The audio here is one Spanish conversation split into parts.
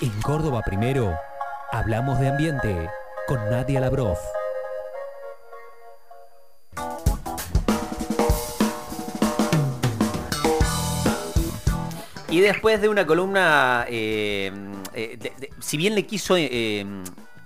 En Córdoba Primero, hablamos de ambiente con Nadia Labrof. Y después de una columna, eh, eh, si bien le quiso eh,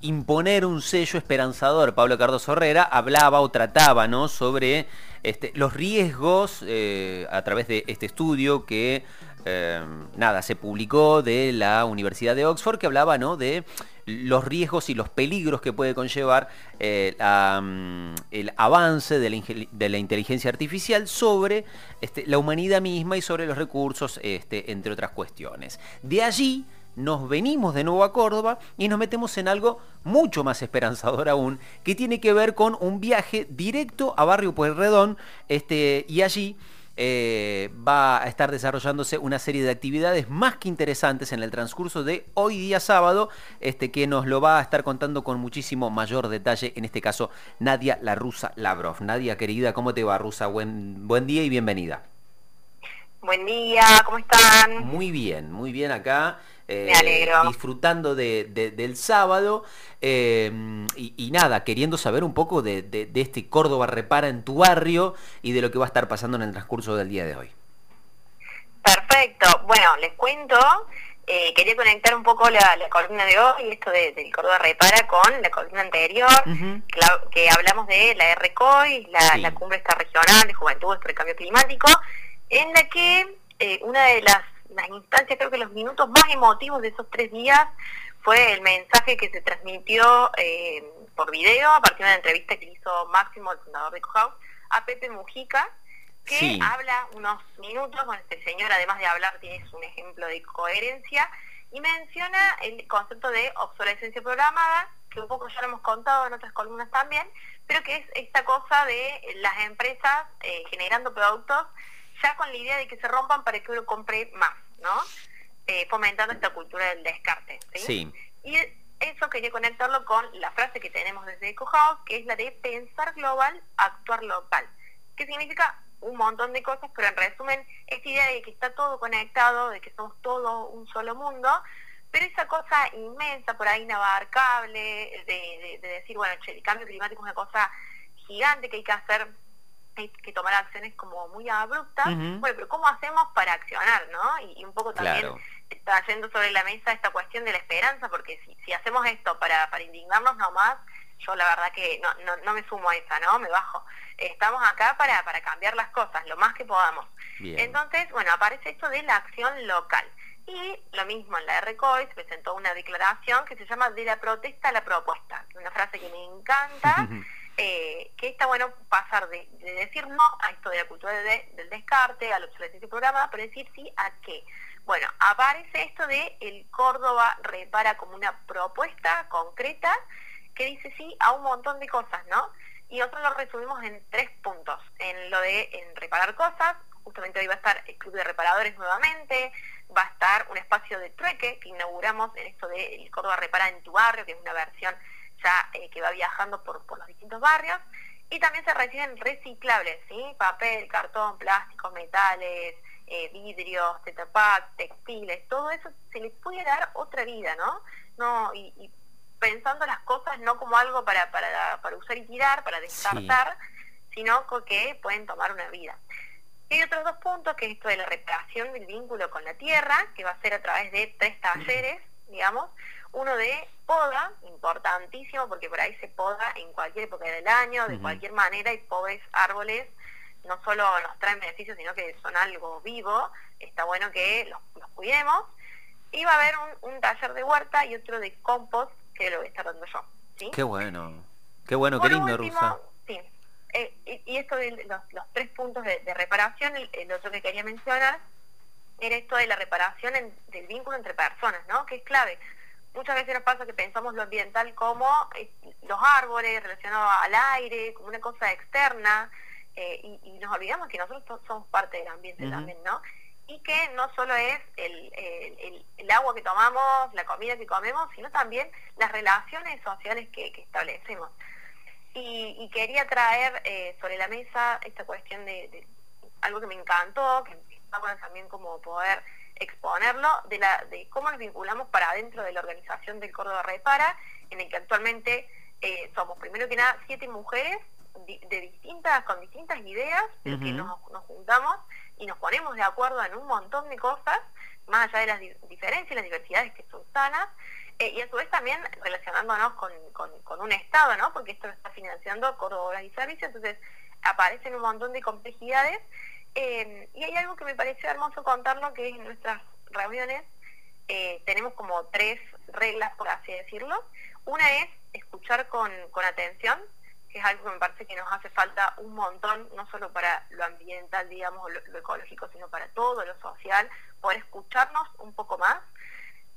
imponer un sello esperanzador, Pablo Cardoso Herrera hablaba o trataba ¿no? sobre este, los riesgos a través de este estudio que eh, nada, se publicó de la Universidad de Oxford, que hablaba ¿no? de los riesgos y los peligros que puede conllevar eh, mm, el avance de la, ingel- de la inteligencia artificial sobre este, la humanidad misma y sobre los recursos, este, entre otras cuestiones. De allí nos venimos de nuevo a Córdoba y nos metemos en algo mucho más esperanzador aún, que tiene que ver con un viaje directo a Barrio Pueyrredón, este, y allí eh, va a estar desarrollándose una serie de actividades más que interesantes en el transcurso de hoy día sábado, este, que nos lo va a estar contando con muchísimo mayor detalle, en este caso Nadia La Rusa Lavrov. Nadia, querida, ¿cómo te va, Rusa? Buen, buen día y bienvenida. Buen día, ¿cómo están? Muy bien, muy bien acá. Eh, Me alegro. Disfrutando de- de- del sábado eh, y, y nada, queriendo saber un poco de, de- de este Córdoba Repara en tu barrio y de lo que va a estar pasando en el transcurso del día de hoy. Perfecto. Bueno, les cuento, eh, quería conectar un poco la, la columna de hoy, esto de- del Córdoba Repara, con la columna anterior, que, la- que hablamos de la RCOI, la, Sí. la Cumbre esta regional de Juventudes por el Cambio Climático, en la que eh, una de las, las instancias, creo que los minutos más emotivos de esos tres días, fue el mensaje que se transmitió eh, por video a partir de una entrevista que hizo Máximo, el fundador de Cohouse, a Pepe Mujica, que Sí. habla unos minutos, bueno, este señor además de hablar tiene un ejemplo de coherencia, y menciona el concepto de obsolescencia programada, que un poco ya lo hemos contado en otras columnas también, pero que es esta cosa de las empresas eh, generando productos ya con la idea de que se rompan para que uno compre más, ¿no? Eh, fomentando esta cultura del descarte, ¿sí? Sí. Y eso quería conectarlo con la frase que tenemos desde EcoHouse, que es la de pensar global, actuar local. Que significa un montón de cosas, pero en resumen, esta idea de que está todo conectado, de que somos todo un solo mundo, pero esa cosa inmensa, por ahí inabarcable, de, de- de decir, bueno, che, el cambio climático es una cosa gigante que hay que hacer, hay que tomar acciones como muy abruptas. Bueno, pero ¿cómo hacemos para accionar, no? Y, y un poco también Claro. está yendo sobre la mesa esta cuestión de la esperanza, porque si, si hacemos esto para, para indignarnos nomás, yo la verdad que no, no, no me sumo a esa, ¿no? Me bajo. Estamos acá para, para cambiar las cosas, lo más que podamos. Bien. Entonces, bueno, aparece esto de la acción local. Y lo mismo en la RCOI se presentó una declaración que se llama de la protesta a la propuesta, una frase que me encanta, eh, que está bueno pasar de, de decir no a esto de la cultura de- del descarte, a la obsolescencia programada, pero decir sí a qué. Bueno, aparece esto de el Córdoba repara como una propuesta concreta que dice sí a un montón de cosas, ¿no? Y nosotros lo resumimos en tres puntos. En lo de en reparar cosas, justamente hoy va a estar el Club de Reparadores nuevamente, va a estar un espacio de trueque que inauguramos en esto de el Córdoba Repara en tu barrio, que es una versión ya eh, que va viajando por, por los distintos barrios. Y también se reciben reciclables, ¿sí? Papel, cartón, plástico, metales, eh, vidrios, tetrapack, textiles, todo eso se le puede dar otra vida, ¿no? no y, y pensando las cosas no como algo para, para, para usar y tirar, para descartar, sino co- que pueden tomar una vida. Y hay otros dos puntos, que es esto de la reparación del vínculo con la tierra, que va a ser a través de tres talleres, digamos. Uno de poda, importantísimo, porque por ahí se poda en cualquier época del año, de cualquier manera, y pobres árboles no solo nos traen beneficios, sino que son algo vivo. Está bueno que los, los cuidemos. Y va a haber un, un taller de huerta y otro de compost, que lo voy a estar dando yo. ¿sí? Qué bueno. Qué bueno, qué lindo, último, Rusa. Sí. Eh, y, y esto de los, los tres puntos de, de reparación, el, el otro que quería mencionar, era esto de la reparación en- del vínculo entre personas, ¿no? Que es clave. Muchas veces nos pasa que pensamos lo ambiental como eh, los árboles, relacionado al aire, como una cosa externa, eh, y, y nos olvidamos que nosotros somos parte del ambiente también, ¿no? Y que no solo es el, el- el- el agua que tomamos, la comida que comemos, sino también las relaciones sociales que, que establecemos. Y, y quería traer eh, sobre la mesa esta cuestión de, de algo que me encantó, que está bueno también como poder exponerlo de, la, de cómo nos vinculamos para adentro de la organización del Córdoba Repara, en el que actualmente eh, somos primero que nada siete mujeres de distintas, con distintas ideas, que nos, juntamos y nos ponemos de acuerdo en un montón de cosas, más allá de las diferencias y las diversidades que son sanas, eh, y a su vez también relacionándonos con, con, un Estado, ¿no? Porque esto lo está financiando Córdoba y Servicios, entonces aparecen un montón de complejidades. Eh, y hay algo que me pareció hermoso contarlo, que es en nuestras reuniones eh, tenemos como tres reglas, por así decirlo. Una es escuchar con, con atención, que es algo que me parece que nos hace falta un montón, no solo para lo ambiental, digamos, lo, ecológico, sino para todo lo social, poder escucharnos un poco más.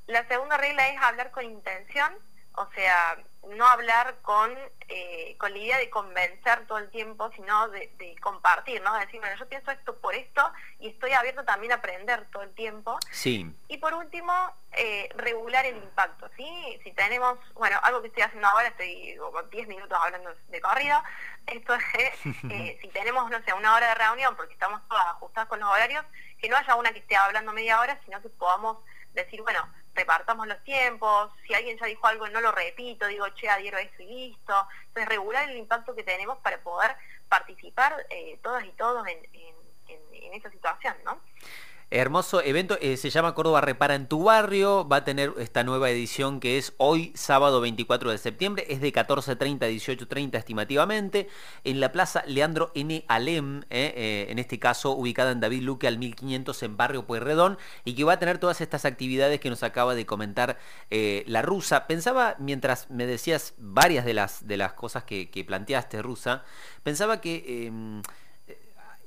La segunda regla es hablar con intención, o sea, no hablar con, eh, con la idea de convencer todo el tiempo, sino de, compartir, ¿no? De decir, bueno, yo pienso esto por esto y estoy abierto también a aprender todo el tiempo. Sí. Y por último, eh, regular el impacto, ¿sí? Si tenemos, bueno, algo que estoy haciendo ahora, estoy como 10 minutos hablando de corrido, esto es, eh, si tenemos, no sé, una hora de reunión, porque estamos todas ajustadas con los horarios, que no haya una que esté hablando media hora, sino que podamos decir, bueno, repartamos los tiempos, si alguien ya dijo algo no lo repito, digo, che, adhiero a y listo. Entonces, regular el impacto que tenemos para poder participar eh, todas y todos en, en, en esta situación, ¿no? Hermoso evento, eh, se llama Córdoba Repara en tu barrio, va a tener esta nueva edición que es hoy sábado 24 de septiembre, es de 14.30 a 18.30 estimativamente, en la plaza Leandro N. Alem, eh, eh, en este caso ubicada en David Luque al 1500 en barrio Pueyrredón, y que va a tener todas estas actividades que nos acaba de comentar la rusa. Pensaba, mientras me decías varias de las, de las cosas que, que planteaste, rusa, pensaba que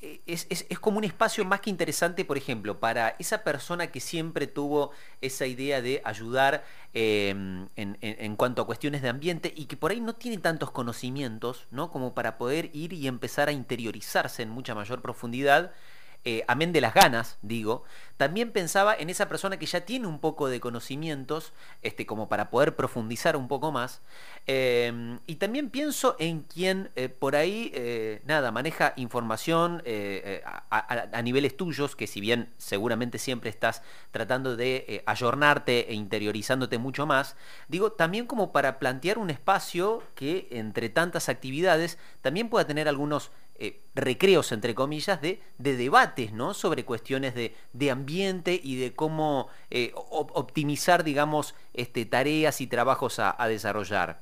em, es, como un espacio más que interesante, por ejemplo, para esa persona que siempre tuvo esa idea de ayudar em, en, cuanto a cuestiones de ambiente y que por ahí no tiene tantos conocimientos, ¿no? Como para poder ir y empezar a interiorizarse en mucha mayor profundidad eh, amén de las ganas, digo, también pensaba en esa persona que ya tiene un poco de conocimientos, este, como para poder profundizar un poco más. Em, y también pienso en quien eh, por ahí, eh, nada, maneja información a, niveles tuyos, que si bien seguramente siempre estás tratando de ayornarte e interiorizándote mucho más, digo, también como para plantear un espacio que entre tantas actividades también pueda tener algunos eh, recreos, entre comillas, de, de, debates ¿no? sobre cuestiones de, de ambiente y de cómo eh, optimizar, digamos, este, tareas y trabajos a, desarrollar.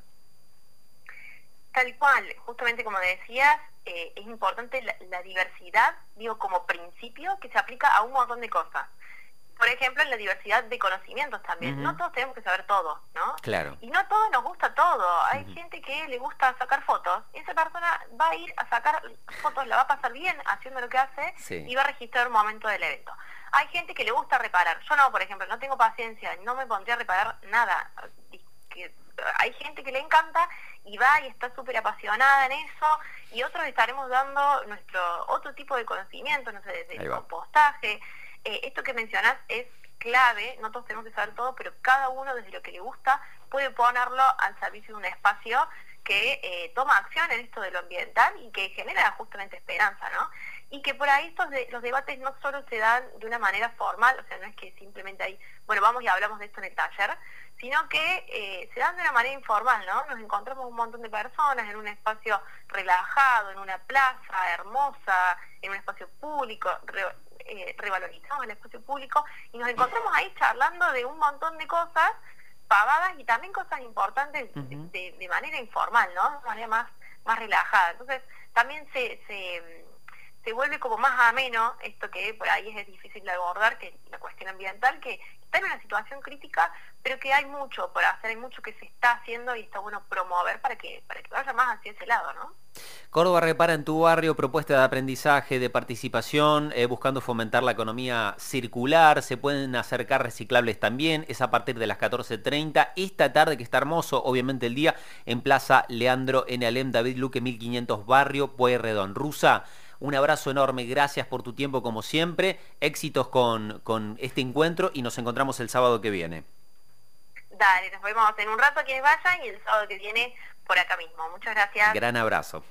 Tal cual, justamente como decías, eh, es importante la, diversidad, digo, como principio que se aplica a un montón de cosas por ejemplo, en la diversidad de conocimientos también. No todos tenemos que saber todo, ¿no? Claro. Y no a todos nos gusta todo. Hay gente que le gusta sacar fotos. Y esa persona va a ir a sacar fotos, la va a pasar bien haciendo lo que hace y va a registrar un momento del evento. Hay gente que le gusta reparar. Yo no, por ejemplo, no tengo paciencia, no me pondría a reparar nada. Hay gente que le encanta y va y está súper apasionada en eso y otros estaremos dando nuestro otro tipo de conocimiento, no sé, desde el compostaje, eh, esto que mencionás es clave, no todos tenemos que saber todo, pero cada uno desde lo que le gusta puede ponerlo al servicio de un espacio que eh, toma acción en esto de lo ambiental y que genera justamente esperanza, ¿no? Y que por ahí estos los debates no solo se dan de una manera formal, o sea, no es que simplemente hay, bueno, vamos y hablamos de esto en el taller, sino que eh, se dan de una manera informal, ¿no? Nos encontramos un montón de personas en un espacio relajado, en una plaza hermosa, en un espacio público, eh, revalorizamos el espacio público y nos encontramos ahí charlando de un montón de cosas pavadas y también cosas importantes de, manera informal, ¿no? De manera más, más relajada. Entonces, también se, se, se vuelve como más ameno esto que por ahí es difícil de abordar, que la cuestión ambiental, que está en una situación crítica, pero que hay mucho por hacer, hay mucho que se está haciendo y está bueno promover para que, para que vaya más hacia ese lado, ¿no? Córdoba repara en tu barrio propuesta de aprendizaje, de participación, eh, buscando fomentar la economía circular, se pueden acercar reciclables también, es a partir de las 14.30, esta tarde que está hermoso, obviamente el día, en Plaza Leandro en Alem, David Luque 1500 Barrio, Pueyrredón. Rusa, un abrazo enorme, gracias por tu tiempo como siempre, éxitos con, con este encuentro y nos encontramos el sábado que viene. Dale, nos vemos en un rato quienes vayan y el sábado que viene por acá mismo. Muchas gracias. Gran abrazo.